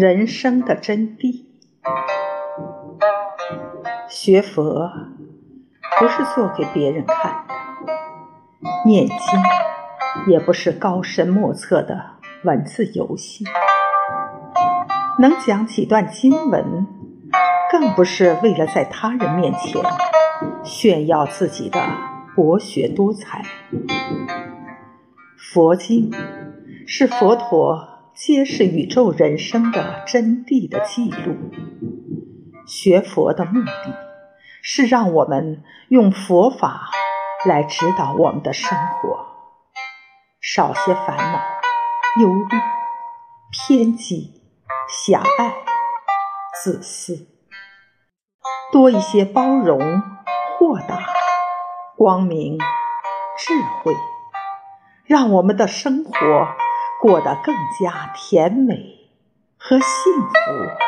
人生的真谛。学佛不是做给别人看的，念经也不是高深莫测的文字游戏。能讲几段经文，更不是为了在他人面前炫耀自己的博学多才。佛经是佛陀揭示宇宙人生的真谛的记录。学佛的目的，是让我们用佛法来指导我们的生活，少些烦恼、忧虑、偏激、狭隘、自私，多一些包容、豁达、光明、智慧，让我们的生活过得更加甜美和幸福。